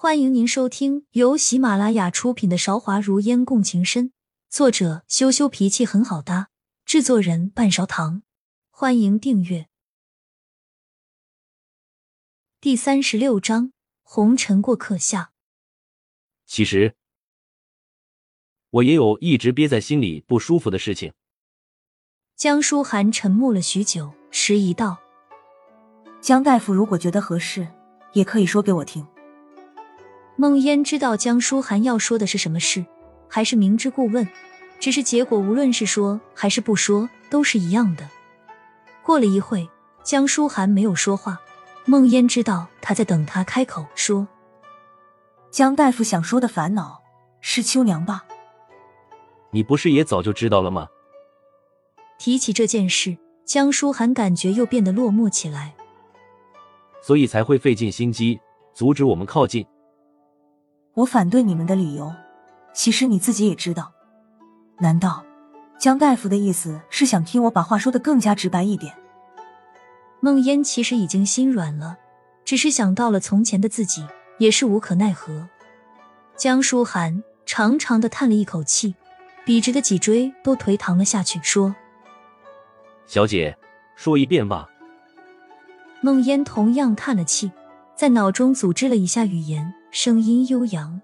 欢迎您收听由喜马拉雅出品的《韶华如烟共情深》，作者羞羞脾气很好搭，制作人半勺糖。欢迎订阅。第三十六章：红尘过客下。其实，我也有一直憋在心里不舒服的事情。江书涵沉默了许久，迟疑道：“江大夫，如果觉得合适，也可以说给我听。”孟烟知道江书涵要说的是什么事，还是明知故问。只是结果，无论是说还是不说，都是一样的。过了一会，江书涵没有说话。孟烟知道他在等他开口说：“江大夫想说的烦恼是秋娘吧？你不是也早就知道了吗？”提起这件事，江书涵感觉又变得落寞起来，所以才会费尽心机阻止我们靠近。我反对你们的理由，其实你自己也知道。难道江大夫的意思是想听我把话说的更加直白一点？孟烟其实已经心软了，只是想到了从前的自己，也是无可奈何。江书涵长长的叹了一口气，笔直的脊椎都颓唐了下去，说：“小姐，说一遍吧。”孟烟同样叹了气，在脑中组织了一下语言。声音悠扬，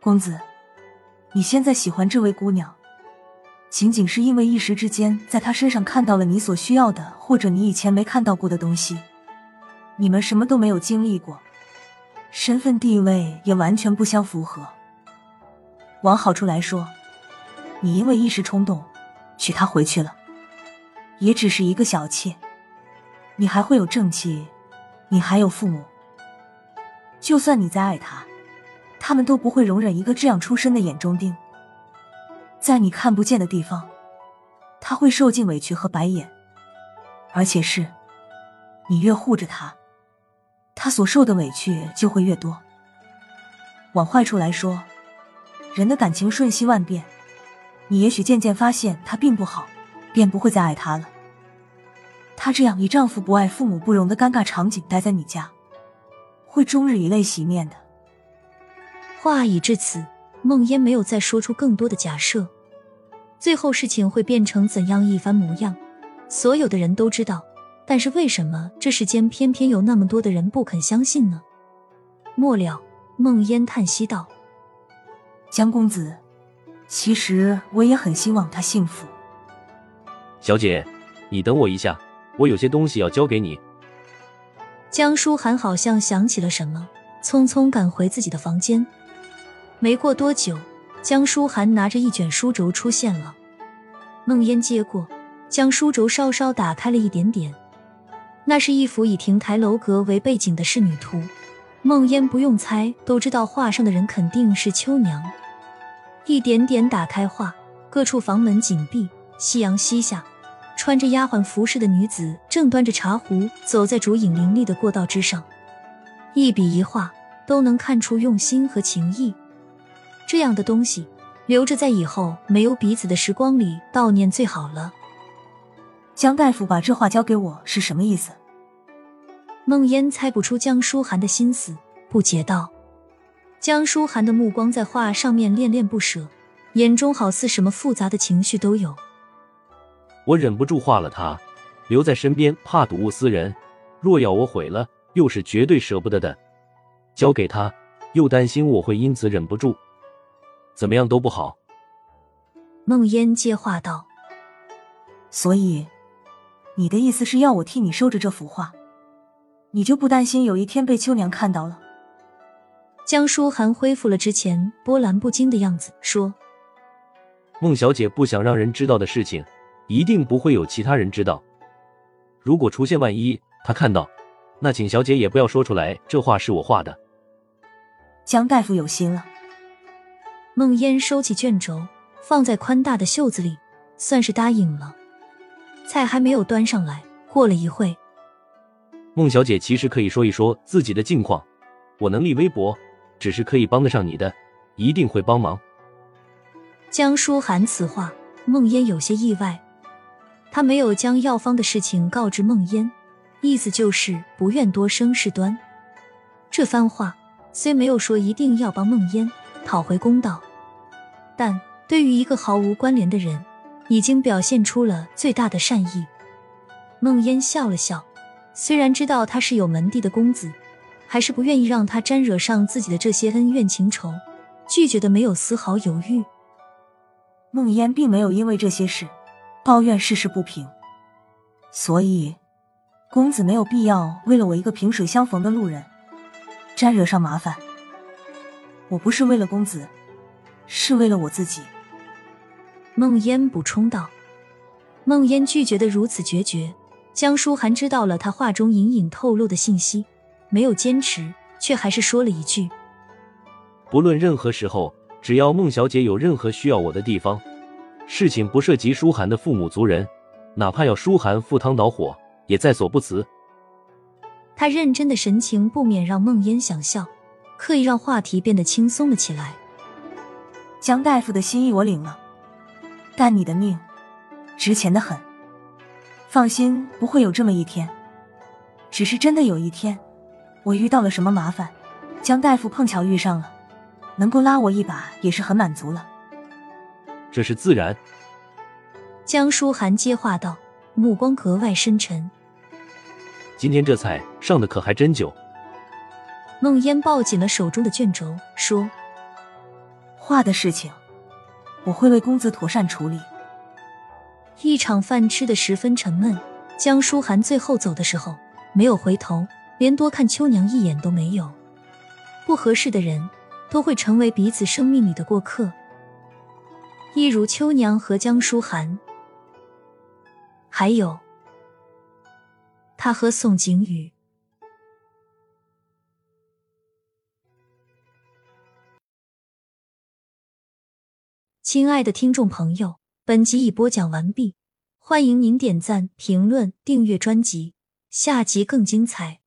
公子，你现在喜欢这位姑娘，仅仅是因为一时之间在她身上看到了你所需要的，或者你以前没看到过的东西。你们什么都没有经历过，身份地位也完全不相符合。往好处来说，你因为一时冲动娶她回去了，也只是一个小妾。你还会有正妻，你还有父母。就算你再爱他，他们都不会容忍一个这样出身的眼中钉。在你看不见的地方，他会受尽委屈和白眼，而且是，你越护着他，他所受的委屈就会越多。往坏处来说，人的感情瞬息万变，你也许渐渐发现他并不好，便不会再爱他了。他这样以丈夫不爱、父母不容的尴尬场景待在你家。会终日以泪洗面的。话已至此，梦烟没有再说出更多的假设。最后事情会变成怎样一番模样，所有的人都知道。但是为什么这世间偏偏有那么多的人不肯相信呢？末了，梦烟叹息道：“江公子，其实我也很希望他幸福。”小姐，你等我一下，我有些东西要交给你。江书涵好像想起了什么，匆匆赶回自己的房间。没过多久，江书涵拿着一卷书轴出现了。孟烟接过，将书轴稍稍打开了一点点，那是一幅以亭台楼阁为背景的仕女图。孟烟不用猜都知道画上的人肯定是秋娘。一点点打开画，各处房门紧闭，夕阳西下。穿着丫鬟服饰的女子正端着茶壶走在烛影林立的过道之上，一笔一画都能看出用心和情意。这样的东西留着在以后没有彼此的时光里悼念最好了。江大夫把这话交给我是什么意思？孟烟猜不出江书涵的心思，不解道。江书涵的目光在画上面恋恋不舍，眼中好似什么复杂的情绪都有。我忍不住画了他，留在身边，怕睹物思人。若要我毁了，又是绝对舍不得的。交给他，又担心我会因此忍不住，怎么样都不好。孟烟接话道：“所以，你的意思是要我替你收着这幅画，你就不担心有一天被秋娘看到了？”江书涵恢复了之前波澜不惊的样子，说：“孟小姐不想让人知道的事情。”一定不会有其他人知道。如果出现万一，他看到，那请小姐也不要说出来，这画是我画的。江大夫有心了。孟烟收起卷轴，放在宽大的袖子里，算是答应了。菜还没有端上来，过了一会，孟小姐其实可以说一说自己的近况，我能力微薄，只是可以帮得上你的，一定会帮忙。江书涵此话，孟烟有些意外。他没有将药方的事情告知孟烟，意思就是不愿多生事端。这番话虽没有说一定要帮梦烟讨回公道，但对于一个毫无关联的人，已经表现出了最大的善意。梦烟笑了笑，虽然知道他是有门第的公子，还是不愿意让他沾惹上自己的这些恩怨情仇，拒绝的没有丝毫犹豫。梦烟并没有因为这些事抱怨世事不平，所以公子没有必要为了我一个萍水相逢的路人。沾惹上麻烦，我不是为了公子，是为了我自己。梦烟补充道。梦烟拒绝的如此决绝，江书涵知道了他话中隐隐透露的信息，没有坚持，却还是说了一句：“不论任何时候，只要孟小姐有任何需要我的地方，事情不涉及舒涵的父母族人，哪怕要舒涵赴汤蹈火，也在所不辞。”他认真的神情不免让梦烟想笑，刻意让话题变得轻松了起来。江大夫的心意我领了，但你的命值钱的很。放心，不会有这么一天。只是真的有一天，我遇到了什么麻烦，江大夫碰巧遇上了，能够拉我一把也是很满足了。这是自然。江书涵接话道，目光格外深沉。今天这菜上的可还真久。孟烟抱紧了手中的卷轴，说：“画的事情，我会为公子妥善处理。”一场饭吃的十分沉闷。江书涵最后走的时候，没有回头，连多看秋娘一眼都没有。不合适的人，都会成为彼此生命里的过客，一如秋娘和江书涵，还有。他和宋景宇。亲爱的听众朋友，本集已播讲完毕，欢迎您点赞、评论、订阅专辑，下集更精彩。